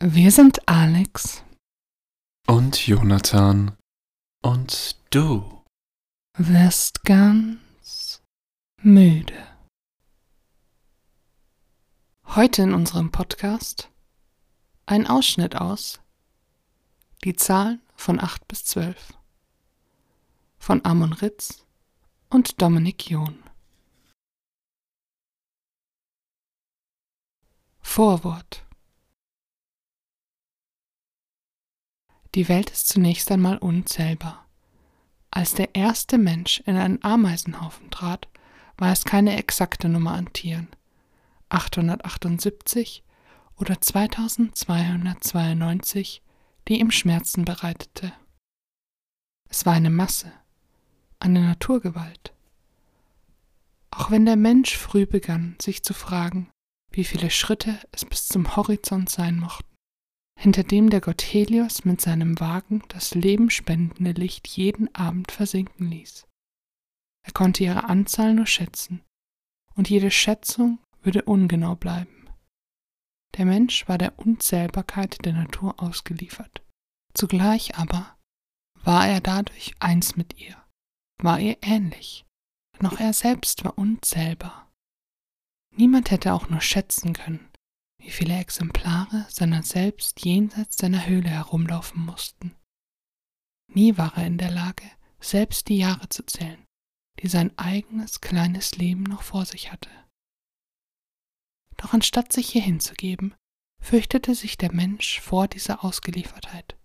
Wir sind Alex und Jonathan und du wirst ganz müde. Heute in unserem Podcast ein Ausschnitt aus Die Zahlen von 8 bis 12 von Amon Ritz und Dominik John. Vorwort Die Welt ist zunächst einmal unzählbar. Als der erste Mensch in einen Ameisenhaufen trat, war es keine exakte Nummer an Tieren. 878 oder 2292, die ihm Schmerzen bereitete. Es war eine Masse, eine Naturgewalt. Auch wenn der Mensch früh begann, sich zu fragen, wie viele Schritte es bis zum Horizont sein mochten, hinter dem der Gott Helios mit seinem Wagen das lebenspendende Licht jeden Abend versinken ließ. Er konnte ihre Anzahl nur schätzen, und jede Schätzung würde ungenau bleiben. Der Mensch war der Unzählbarkeit der Natur ausgeliefert. Zugleich aber war er dadurch eins mit ihr, war ihr ähnlich, auch er selbst war unzählbar. Niemand hätte auch nur schätzen können, wie viele Exemplare seiner selbst jenseits seiner Höhle herumlaufen mussten. Nie war er in der Lage, selbst die Jahre zu zählen, die sein eigenes kleines Leben noch vor sich hatte. Doch anstatt sich hier hinzugeben, fürchtete sich der Mensch vor dieser Ausgeliefertheit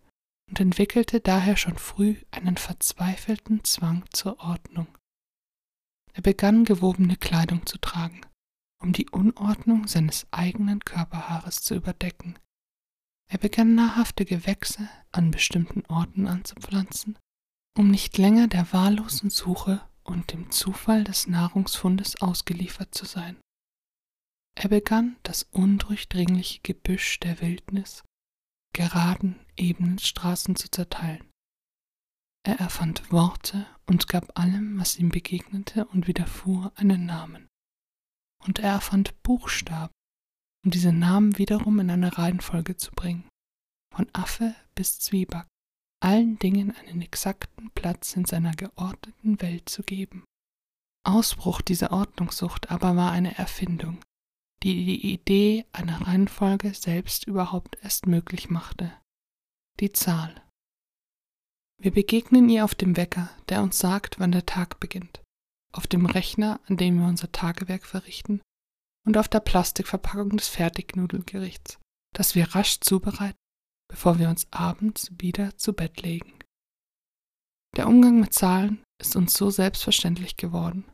und entwickelte daher schon früh einen verzweifelten Zwang zur Ordnung. Er begann gewobene Kleidung zu tragen, um die Unordnung seines eigenen Körperhaares zu überdecken. Er begann nahrhafte Gewächse an bestimmten Orten anzupflanzen, um nicht länger der wahllosen Suche und dem Zufall des Nahrungsfundes ausgeliefert zu sein. Er begann das undurchdringliche Gebüsch der Wildnis geraden, ebenen Straßen zu zerteilen. Er erfand Worte und gab allem, was ihm begegnete und widerfuhr, einen Namen und er erfand Buchstaben, um diese Namen wiederum in eine Reihenfolge zu bringen, von Affe bis Zwieback, allen Dingen einen exakten Platz in seiner geordneten Welt zu geben. Ausbruch dieser Ordnungssucht aber war eine Erfindung, die die Idee einer Reihenfolge selbst überhaupt erst möglich machte. Die Zahl. Wir begegnen ihr auf dem Wecker, der uns sagt, wann der Tag beginnt auf dem Rechner, an dem wir unser Tagewerk verrichten, und auf der Plastikverpackung des Fertignudelgerichts, das wir rasch zubereiten, bevor wir uns abends wieder zu Bett legen. Der Umgang mit Zahlen ist uns so selbstverständlich geworden,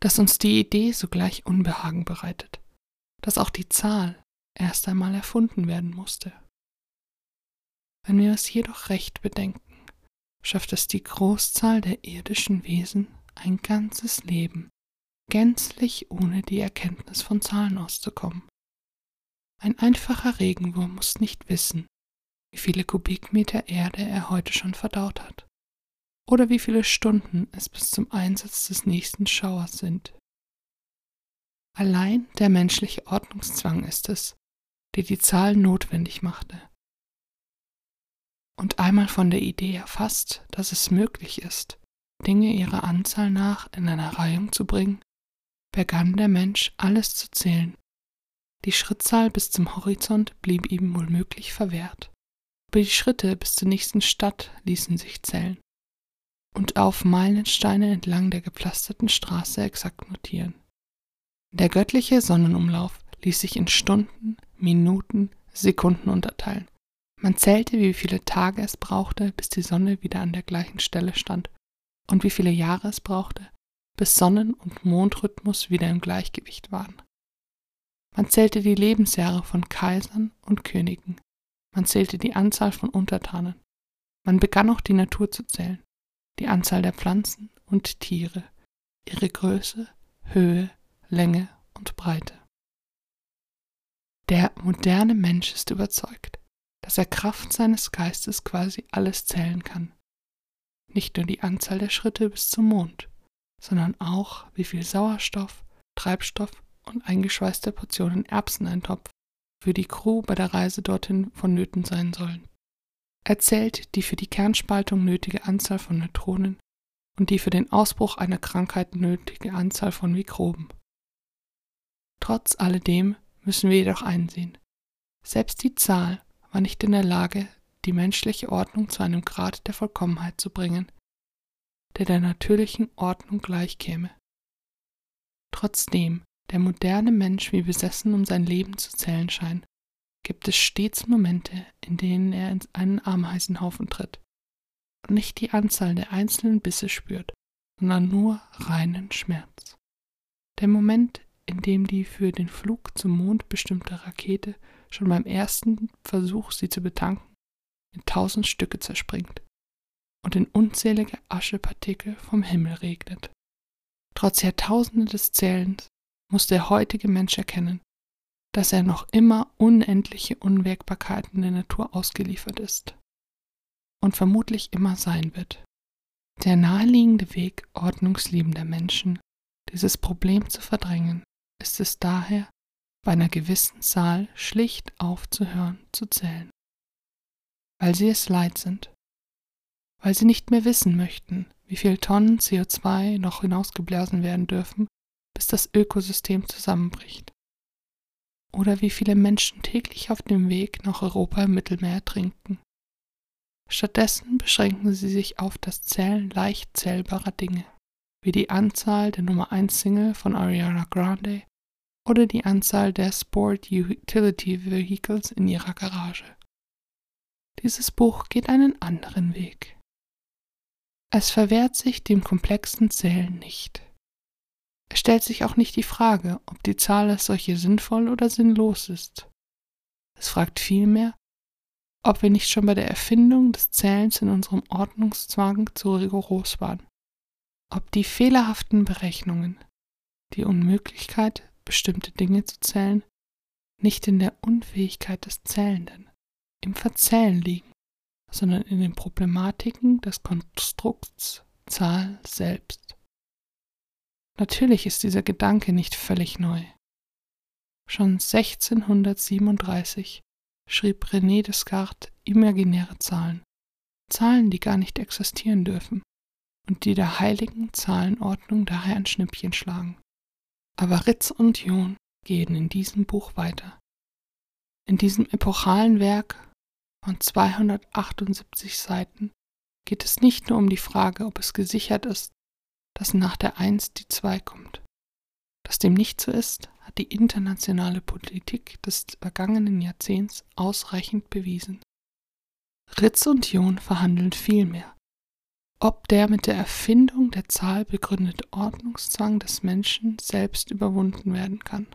dass uns die Idee sogleich Unbehagen bereitet, dass auch die Zahl erst einmal erfunden werden musste. Wenn wir es jedoch recht bedenken, schafft es die Großzahl der irdischen Wesen ein ganzes Leben gänzlich ohne die Erkenntnis von Zahlen auszukommen. Ein einfacher Regenwurm muss nicht wissen, wie viele Kubikmeter Erde er heute schon verdaut hat, oder wie viele Stunden es bis zum Einsatz des nächsten Schauers sind. Allein der menschliche Ordnungszwang ist es, der die Zahl notwendig machte. Und einmal von der Idee erfasst, dass es möglich ist, Dinge ihrer Anzahl nach in einer Reihung zu bringen, begann der Mensch alles zu zählen. Die Schrittzahl bis zum Horizont blieb ihm wohlmöglich verwehrt, aber die Schritte bis zur nächsten Stadt ließen sich zählen und auf Meilensteine entlang der gepflasterten Straße exakt notieren. Der göttliche Sonnenumlauf ließ sich in Stunden, Minuten, Sekunden unterteilen. Man zählte, wie viele Tage es brauchte, bis die Sonne wieder an der gleichen Stelle stand und wie viele Jahre es brauchte, bis Sonnen- und Mondrhythmus wieder im Gleichgewicht waren. Man zählte die Lebensjahre von Kaisern und Königen. Man zählte die Anzahl von Untertanen. Man begann auch die Natur zu zählen, die Anzahl der Pflanzen und Tiere, ihre Größe, Höhe, Länge und Breite. Der moderne Mensch ist überzeugt, dass er Kraft seines Geistes quasi alles zählen kann nicht nur die Anzahl der Schritte bis zum Mond, sondern auch, wie viel Sauerstoff, Treibstoff und eingeschweißte Portionen Erbseneintopf für die Crew bei der Reise dorthin vonnöten sein sollen. Er zählt die für die Kernspaltung nötige Anzahl von Neutronen und die für den Ausbruch einer Krankheit nötige Anzahl von Mikroben. Trotz alledem müssen wir jedoch einsehen, selbst die Zahl war nicht in der Lage, die menschliche Ordnung zu einem Grad der Vollkommenheit zu bringen, der der natürlichen Ordnung gleichkäme. Trotzdem der moderne Mensch wie besessen um sein Leben zu zählen scheint, gibt es stets Momente, in denen er in einen Ameisenhaufen tritt und nicht die Anzahl der einzelnen Bisse spürt, sondern nur reinen Schmerz. Der Moment, in dem die für den Flug zum Mond bestimmte Rakete schon beim ersten Versuch, sie zu betanken, in tausend Stücke zerspringt und in unzählige Aschepartikel vom Himmel regnet. Trotz Jahrtausende des Zählens muss der heutige Mensch erkennen, dass er noch immer unendliche Unwägbarkeiten der Natur ausgeliefert ist und vermutlich immer sein wird. Der naheliegende Weg ordnungsliebender Menschen, dieses Problem zu verdrängen, ist es daher, bei einer gewissen Zahl schlicht aufzuhören zu zählen, weil sie es leid sind, weil sie nicht mehr wissen möchten, wie viel Tonnen CO2 noch hinausgeblasen werden dürfen, bis das Ökosystem zusammenbricht, oder wie viele Menschen täglich auf dem Weg nach Europa im Mittelmeer trinken. Stattdessen beschränken sie sich auf das Zählen leicht zählbarer Dinge, wie die Anzahl der Nummer 1 Single von Ariana Grande oder die Anzahl der Sport Utility Vehicles in ihrer Garage. Dieses Buch geht einen anderen Weg. Es verwehrt sich dem komplexen Zählen nicht. Es stellt sich auch nicht die Frage, ob die Zahl als solche sinnvoll oder sinnlos ist. Es fragt vielmehr, ob wir nicht schon bei der Erfindung des Zählens in unserem Ordnungszwang zu rigoros waren. Ob die fehlerhaften Berechnungen, die Unmöglichkeit, bestimmte Dinge zu zählen, nicht in der Unfähigkeit des Zählenden, im Verzählen liegen, sondern in den Problematiken des Konstrukts Zahl selbst. Natürlich ist dieser Gedanke nicht völlig neu. Schon 1637 schrieb René Descartes imaginäre Zahlen, Zahlen, die gar nicht existieren dürfen und die der heiligen Zahlenordnung daher ein Schnippchen schlagen. Aber Ritz und John gehen in diesem Buch weiter. In diesem epochalen Werk von 278 Seiten geht es nicht nur um die Frage, ob es gesichert ist, dass nach der Eins die Zwei kommt. Dass dem nicht so ist, hat die internationale Politik des vergangenen Jahrzehnts ausreichend bewiesen. Ritz und John verhandeln vielmehr, ob der mit der Erfindung der Zahl begründete Ordnungszwang des Menschen selbst überwunden werden kann,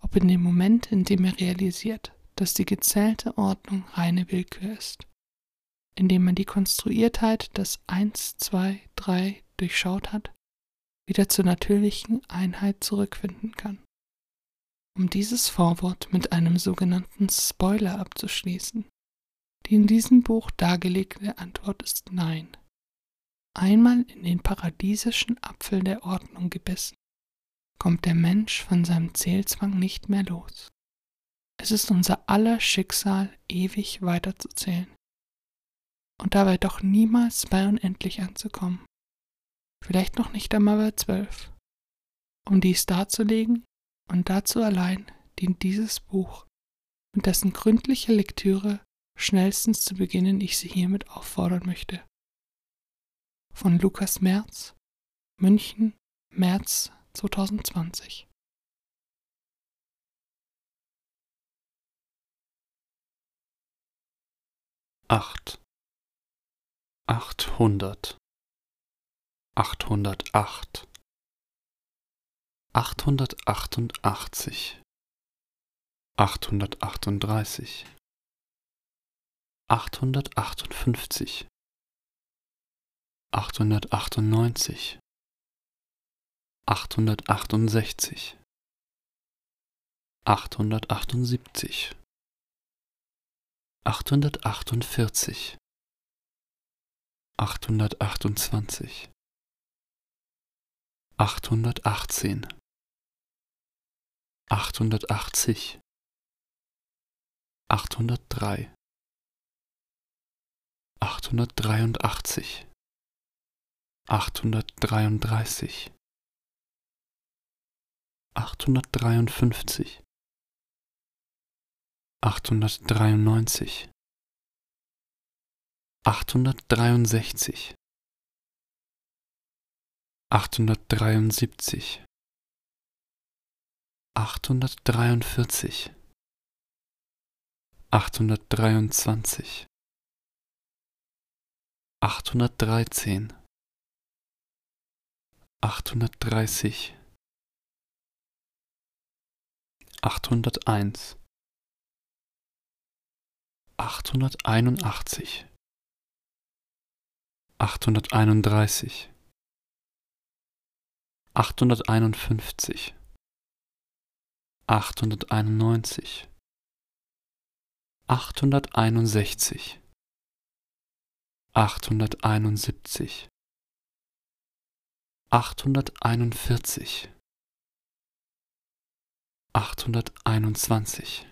ob in dem Moment, in dem er realisiert, dass die gezählte Ordnung reine Willkür ist, indem man die Konstruiertheit des 1, 2, 3 durchschaut hat, wieder zur natürlichen Einheit zurückfinden kann. Um dieses Vorwort mit einem sogenannten Spoiler abzuschließen. Die in diesem Buch dargelegte Antwort ist Nein. Einmal in den paradiesischen Apfel der Ordnung gebissen, kommt der Mensch von seinem Zählzwang nicht mehr los. Es ist unser aller Schicksal, ewig weiterzuzählen und dabei doch niemals bei unendlich anzukommen vielleicht noch nicht einmal bei zwölf. Um dies darzulegen und dazu allein dient dieses Buch, mit dessen gründliche Lektüre schnellstens zu beginnen ich Sie hiermit auffordern möchte. Von Lukas Merz, München, März 2020. Acht. Achthundert. Achthundertacht, achthundertachtundachtzig, achthundertachtunddreißig, achthundertachtundfünfzig, achthundertachtundneunzig, achthundertachtundsechzig, achthundertachtundsiebzig, achthundertachtundvierzig, achthundertachtundzwanzig. Achthundertachtzehn, achthundertachtzig, achthundertdrei, achthundertdreiundachtzig, achthundertdreiunddreißig, achthundertdreiundfünfzig, achthundertdreiundneunzig, achthundertdreiundsechzig, achthundertdreiundsiebzig, achthundertdreiundvierzig, achthundertdreiundzwanzig, achthundertdreizehn, achthundertdreißig, achthunderteins, achthunderteinundachtzig, achthunderteinunddreißig, achthunderteinundfünfzig, achthunderteinundneunzig, achthunderteinundsechzig, achthunderteinundsiebzig, achthunderteinundvierzig, achthunderteinundzwanzig,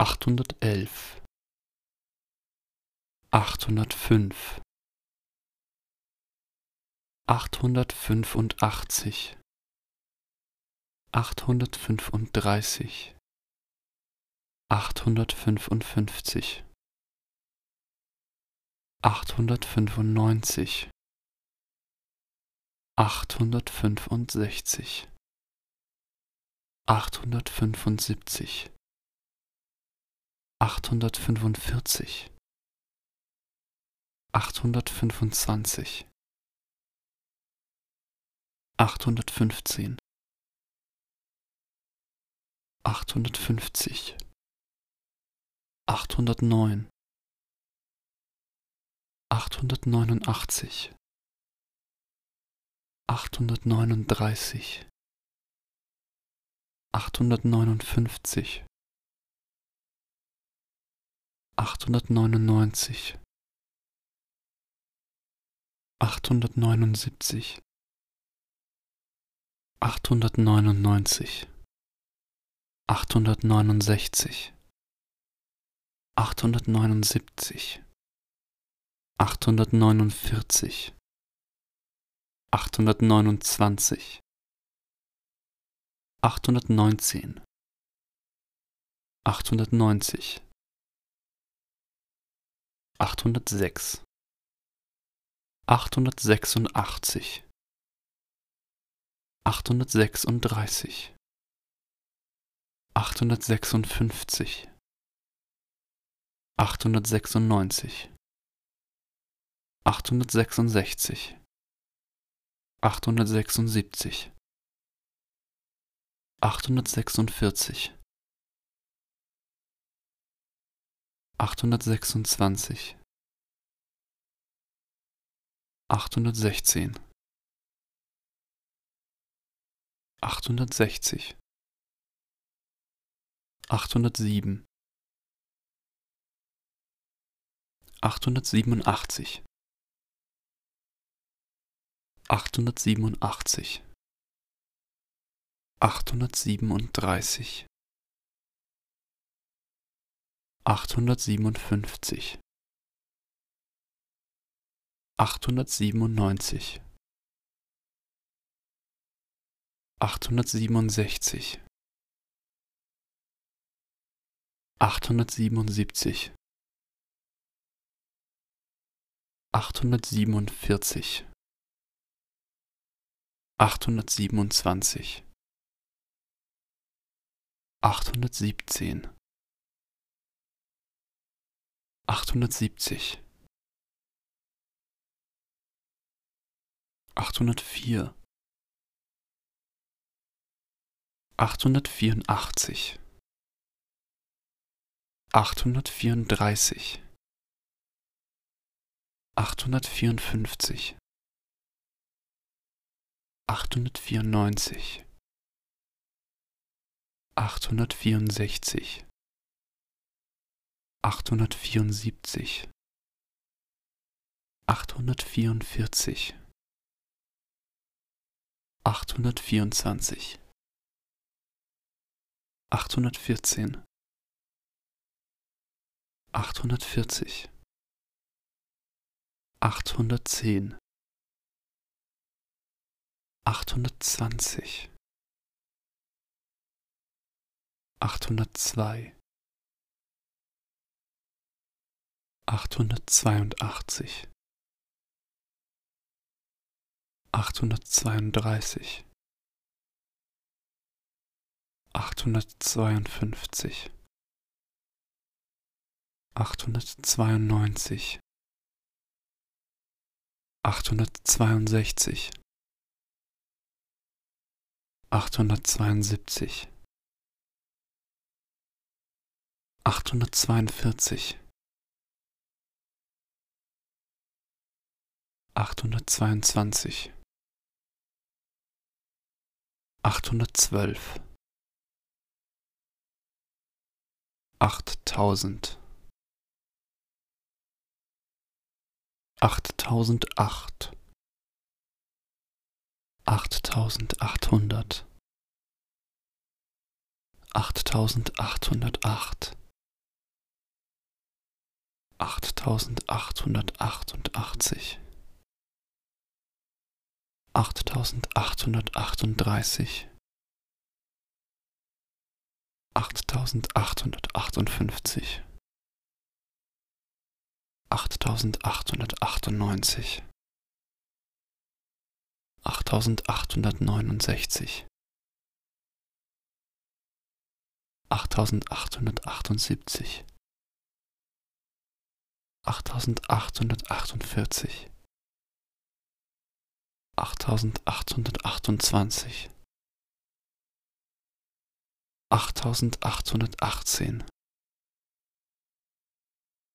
achthundertelf, achthundertfünf, achthundertfünfundachtzig, achthundertfünfunddreißig, achthundertfünfundfünfzig, achthundertfünfundneunzig, achthundertfünfundsechzig, achthundertfünfundsiebzig, achthundertfünfundvierzig, achthundertfünfundzwanzig, achthundertfünfzehn, achthundertfünfzig, achthundertneun, achthundertneunundachtzig, achthundertneununddreißig, achthundertneunundfünfzig, achthundertneunundneunzig, achthundertneunundsiebzig, achthundertneunundneunzig, achthundertneunundsechzig, achthundertneunundsiebzig, achthundertneunundvierzig, achthundertneunundzwanzig, achthundertneunzehn, achthundertneunzig, achthundertsechs, achthundertsechsundachtzig, achthundertsechsunddreißig, achthundertsechsundfünfzig, achthundertsechsundneunzig, achthundertsechsundsechzig, achthundertsechsundsiebzig, achthundertsechsundvierzig, achthundertsechsundzwanzig, achthundertsechzehn, achthundertsechzig, achthundertsieben, achthundertsiebenundachtzig, achthundertsiebenundachtzig, achthundertsiebenunddreißig, achthundertsiebenundfünfzig, achthundertsiebenundneunzig, achthundertsiebenundsechzig, achthundertsiebenundsiebzig, achthundertsiebenundvierzig, achthundertsiebenundzwanzig, achthundertsiebzehn, achthundertsiebzig, achthundertvier, achthundertvierundachtzig, achthundertvierunddreißig, achthundertvierundfünfzig, achthundertvierundneunzig, achthundertvierundsechzig, achthundertvierundsiebzig, achthundertvierundvierzig, achthundertvierundzwanzig, achthundertvierzehn, achthundertvierzig, achthundertzehn, achthundertzwanzig, achthundertzwei, achthundertzweiundachtzig, achthundertzweiunddreißig, achthundertzweiundfünfzig, achthundertzweiundneunzig, achthundertzweiundsechzig, achthundertzweiundsiebzig, achthundertzweiundvierzig, achthundertzweiundzwanzig, achthundertzwölf, achttausend, achttausend achttausendachthundert, achttausendachthundertacht, achttausendachthundertachtundachtzig, achttausendachthundertachtunddreißig, achttausendachthundertachtundfünfzig, achttausendachthundertachtundneunzig, achttausendachthundertneunundsechzig, achttausendachthundertachtundsiebzig, achttausendachthundertachtundvierzig, achttausendachthundertachtundzwanzig, achttausendachthundertachtzehn,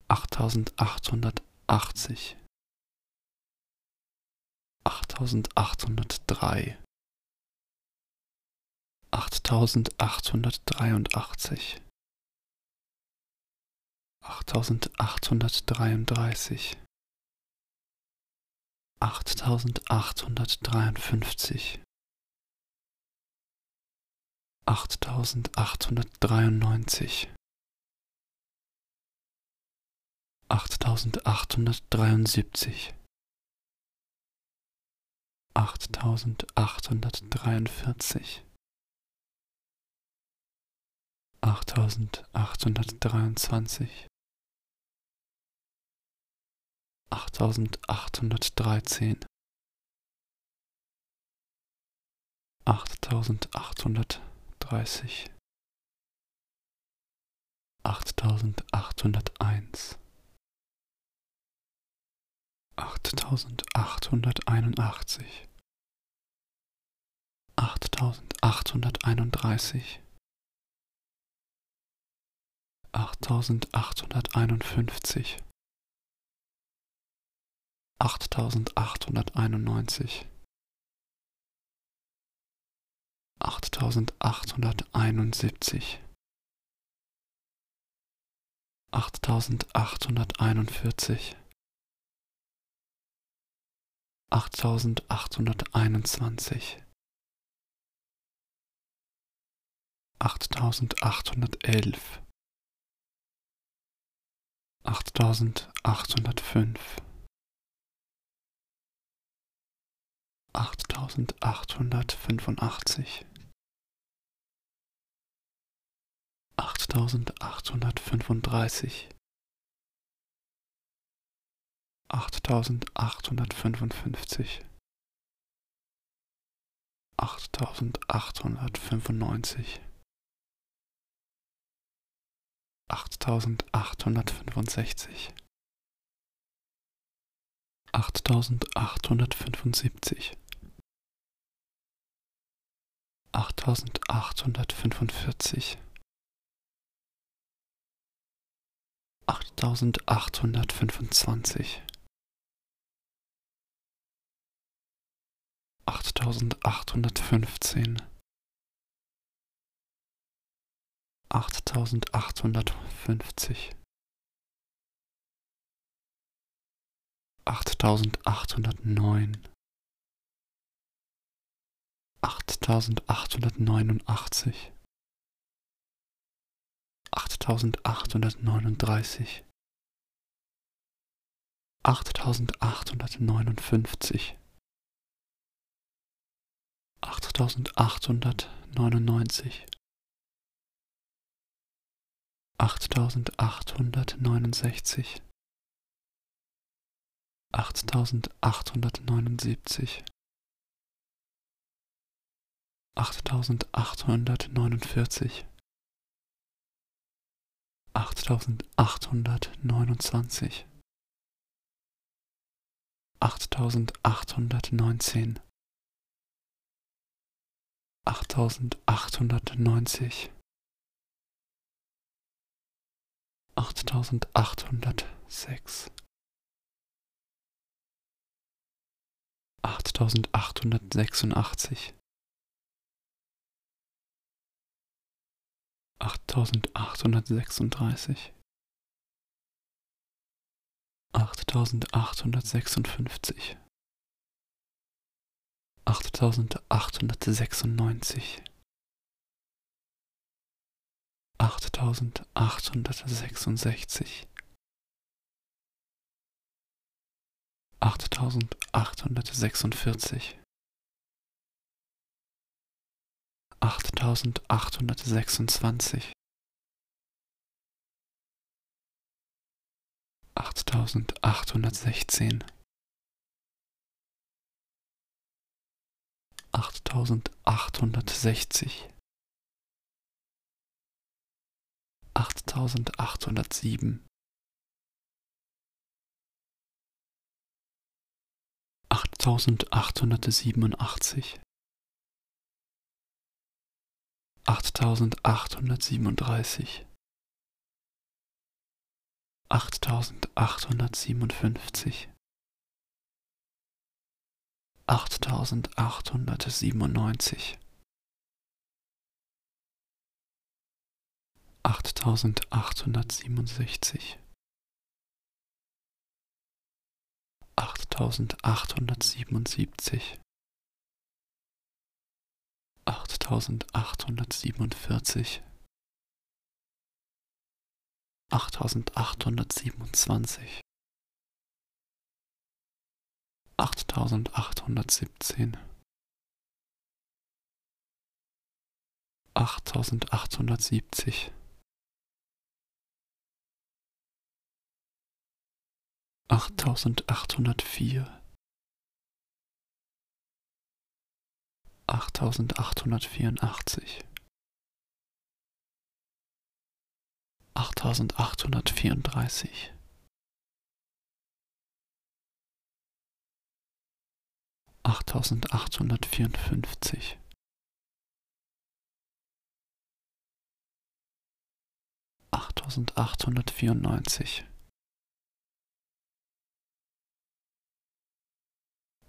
achttausendachthundertachtzig, achttausendachthundertdrei, achttausendachthundertdreiundachtzig, achttausendachthundertdreiunddreißig, achttausendachthundertdreiundfünfzig, achttausendachthundertdreiundneunzig, achttausendachthundertdreiundsiebzig, achttausendachthundertdreiundvierzig, achttausendachthundertdreiundzwanzig, achttausendachthundertdreizehn, achttausendachthundertdreißig, achttausendachthunderteins, achttausendachthunderteinundachtzig, achttausendachthunderteinunddreißig, achttausendachthunderteinundfünfzig, achttausendachthunderteinundneunzig, achttausendachthunderteinundsiebzig, achttausendachthunderteinundvierzig, achttausendachthunderteinundzwanzig, achttausendachthundertelf, achttausendachthundertfünf, achttausendachthundertfünfundachtzig, achttausendachthundertfünfunddreißig, achttausendachthundertfünfundfünfzig, achttausendachthundertfünfundneunzig, achttausendachthundertfünfundsechzig, achttausendachthundertfünfundsiebzig, achttausendachthundertfünfundvierzig, achttausendachthundertfünfundzwanzig, achttausendachthundertfünfzehn, achttausendachthundertfünfzig, achttausendachthundertneun, achttausendachthundertneunundachtzig, achttausendachthundertneununddreißig, achttausendachthundertneunundfünfzig, achttausendachthundertneunundneunzig, achttausendachthundertneunundsechzig, achttausendachthundertneunundsiebzig, achttausendachthundertneunundvierzig, achttausendachthundertneunundzwanzig, achttausendachthundertneunzehn, achttausendachthundertneunzig, achttausendachthundertsechs, achttausendachthundertsechsundachtzig, achttausendachthundertsechsunddreißig, achttausendachthundertsechsundfünfzig, achttausendachthundertsechsundneunzig, achttausendachthundertsechsundsechzig, achttausendachthundertsechsundvierzig, achttausendachthundertsechsundzwanzig achttausendachthundertsechzehn achttausendachthundertsechzig achttausendachthundertsieben achttausendachthundertsiebenundachtzig 8837 8857 8897 8867 8877 achttausendachthundertsiebenundvierzig, achttausendachthundertsiebenundzwanzig, achttausendachthundertsiebzehn, achttausendachthundertsiebzig, achttausendachthundertvier, achttausendachthundertvierundachtzig, achttausendachthundertvierunddreißig, achttausendachthundertvierundfünfzig, achttausendachthundertvierundneunzig,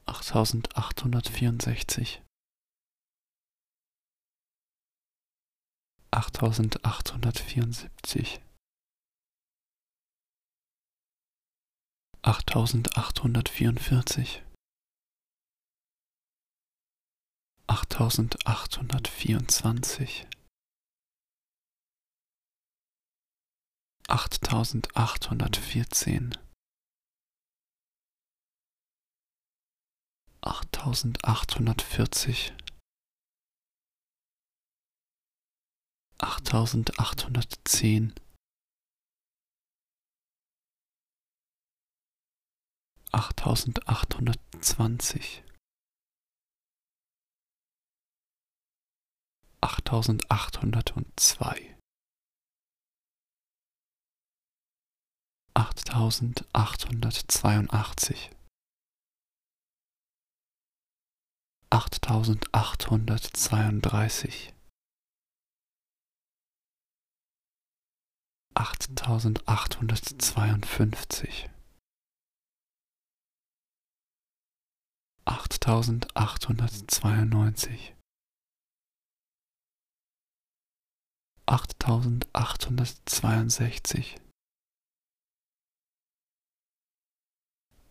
achttausendachthundertvierundsechzig, achttausendachthundertvierundsiebzig, achttausendachthundertvierundvierzig, achttausendachthundertvierundzwanzig, achttausendachthundertvierzehn, achttausendachthundertvierzig, achttausendachthundertzehn, achttausendachthundertzwanzig, achttausendachthundertzwei, achttausendachthundertzweiundachtzig, achttausendachthundertzweiunddreißig, achttausendachthundertzweiundfünfzig, achttausendachthundertzweiundneunzig, achttausendachthundertzweiundsechzig,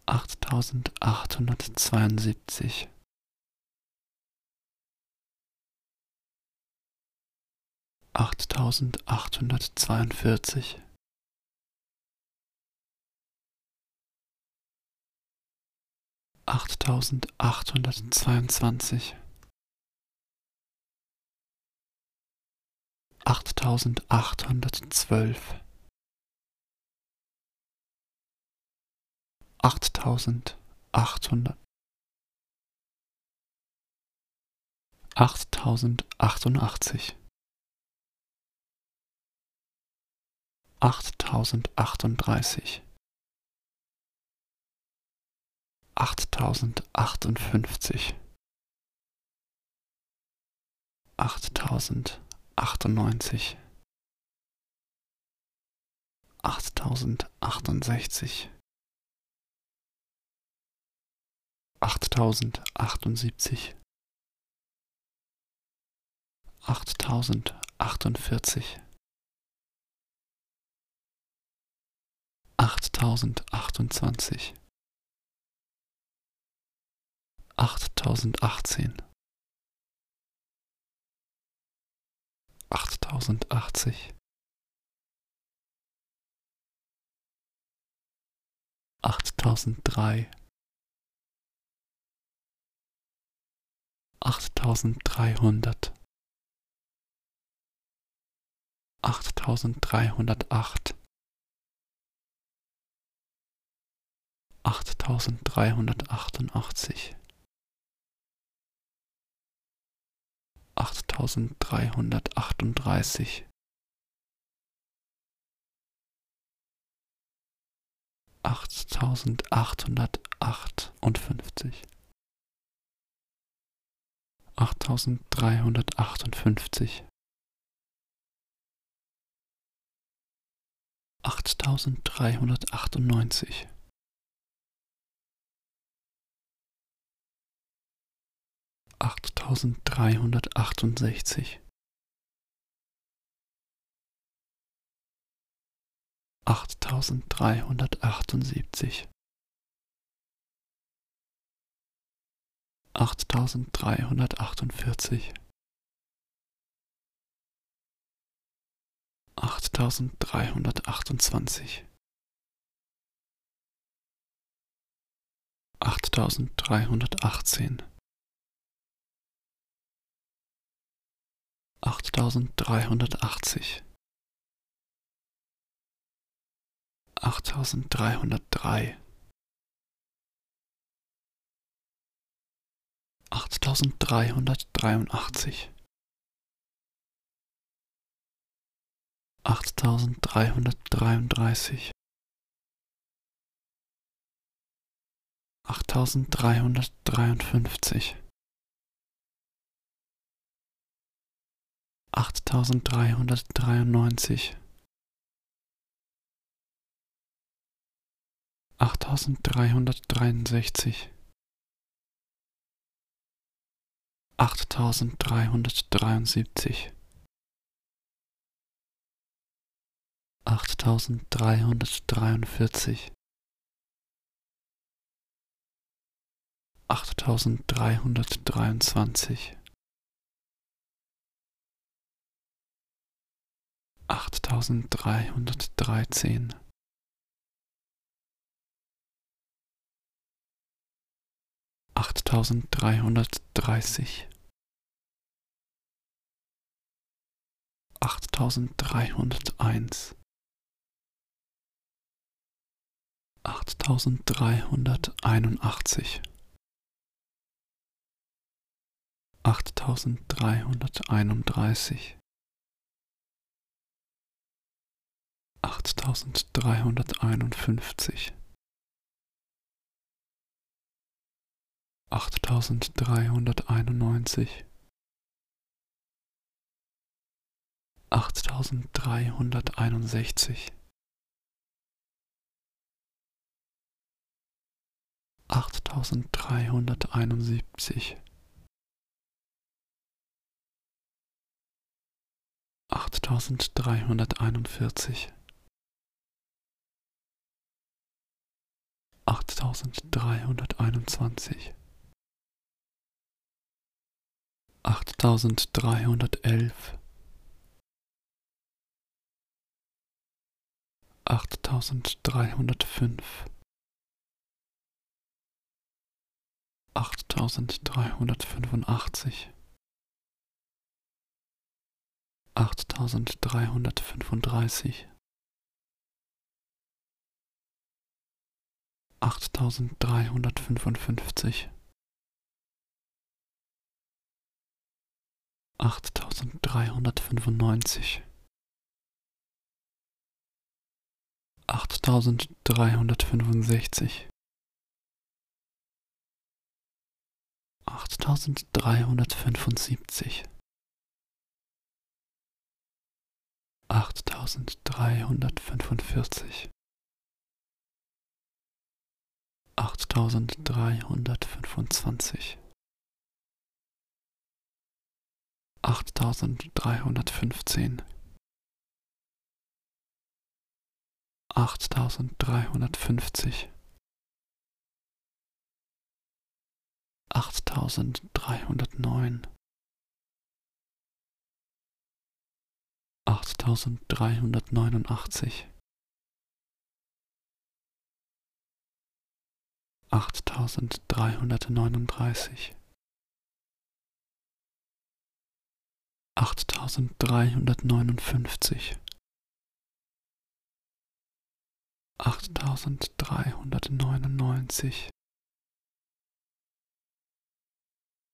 achttausendachthundertzweiundsiebzig, achttausendachthundertzweiundvierzig, achttausendachthundertzweiundzwanzig, achttausendachthundertzwölf, achttausendachthundert, achttausendachtundsechzig, achttausendachtunddreißig achttausendachundfünfzig, achttausendachundneunzig, achttausenddachtundsechzig, achttausendachundsiebzig, achttausendachundvierzig, achttausendachtundzwanzig achttausendachtzehn, achttausendachtzig, achttausenddrei, achttausenddreihundert, achttausenddreihundertacht, achttausenddreihundertachtundachtzig achttausenddreihundertachtunddreißig, achttausendachthundertachtundfünfzig, achttausenddreihundertachtundfünfzig, achttausenddreihundertachtundneunzig achttausenddreihundertachtundsechzig, achttausenddreihundertachtundsiebzig, achttausenddreihundertachtundvierzig, achttausenddreihundertachtundzwanzig, achttausenddreihundertachtzehn achttausenddreihundertachtzig, achttausenddreihundertdrei, achttausenddreihundertdreiundachtzig, achttausenddreihundertdreiunddreißig, achttausenddreihundertdreiundfünfzig achttausenddreihundertdreiundneunzig, achttausenddreihundertdreiundsechzig, achttausenddreihundertdreiundsiebzig, achttausenddreihundertdreiundvierzig, achttausenddreihundertdreiundzwanzig achttausenddreihundertdreizehn, achttausenddreihundertdreißig, achttausenddreihunderteins, achttausenddreihunderteinundachtzig, achttausenddreihunderteinunddreißig achttausenddreihunderteinundfünfzig, achttausenddreihunderteinundneunzig, achttausenddreihunderteinundsechzig, achttausenddreihunderteinundsiebzig, achttausenddreihunderteinundvierzig achttausenddreihunderteinundzwanzig, achttausenddreihundertelf, achttausenddreihundertfünf, achttausenddreihundertfünfundachtzig, achttausenddreihundertfünfunddreißig, achttausenddreihundertfünfundfünfzig, achttausenddreihundertfünfundneunzig, achttausenddreihundertfünfundsechzig, achttausenddreihundertfünfundsiebzig, achttausenddreihundertfünfundvierzig, achttausenddreihundertfünfundzwanzig, achttausenddreihundertfünfzehn, achttausenddreihundertfünfzig, achttausenddreihundertneun, achttausenddreihundertneunundachtzig, achttausenddreihundertneununddreißig, achttausenddreihundertneunundfünfzig, achttausenddreihundertneunundneunzig,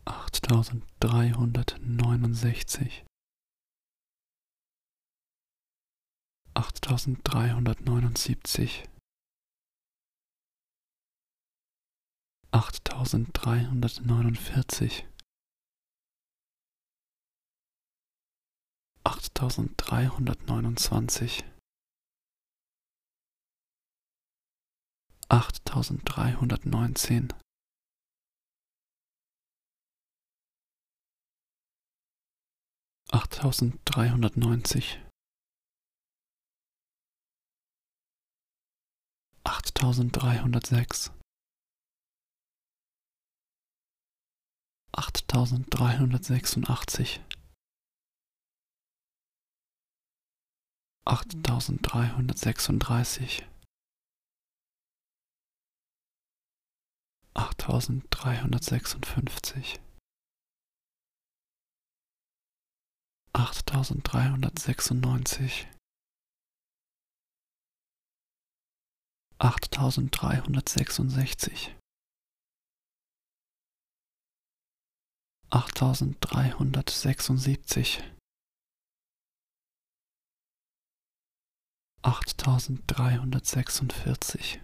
achttausenddreihundertneunundsechzig, achttausenddreihundertneunundsiebzig, achttausenddreihundertneunundvierzig, achttausenddreihundertneunundzwanzig, achttausenddreihundertneunzehn, achttausenddreihundertneunzig, achttausenddreihundertsechs, achttausenddreihundertsechsundachtzig, achttausenddreihundertsechsunddreißig, achttausenddreihundertsechsundfünfzig, achttausenddreihundertsechsundneunzig, achttausenddreihundertsechsundsechzig, achttausenddreihundertsechsundsiebzig, achttausenddreihundertsechsundvierzig,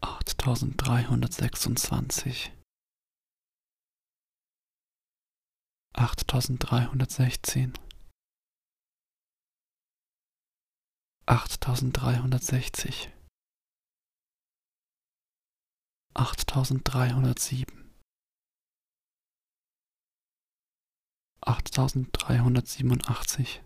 achttausenddreihundertsechsundzwanzig, achttausenddreihundertsechzehn, achttausenddreihundertsechzig, achttausenddreihundertsieben, achttausenddreihundertsiebenundachtzig,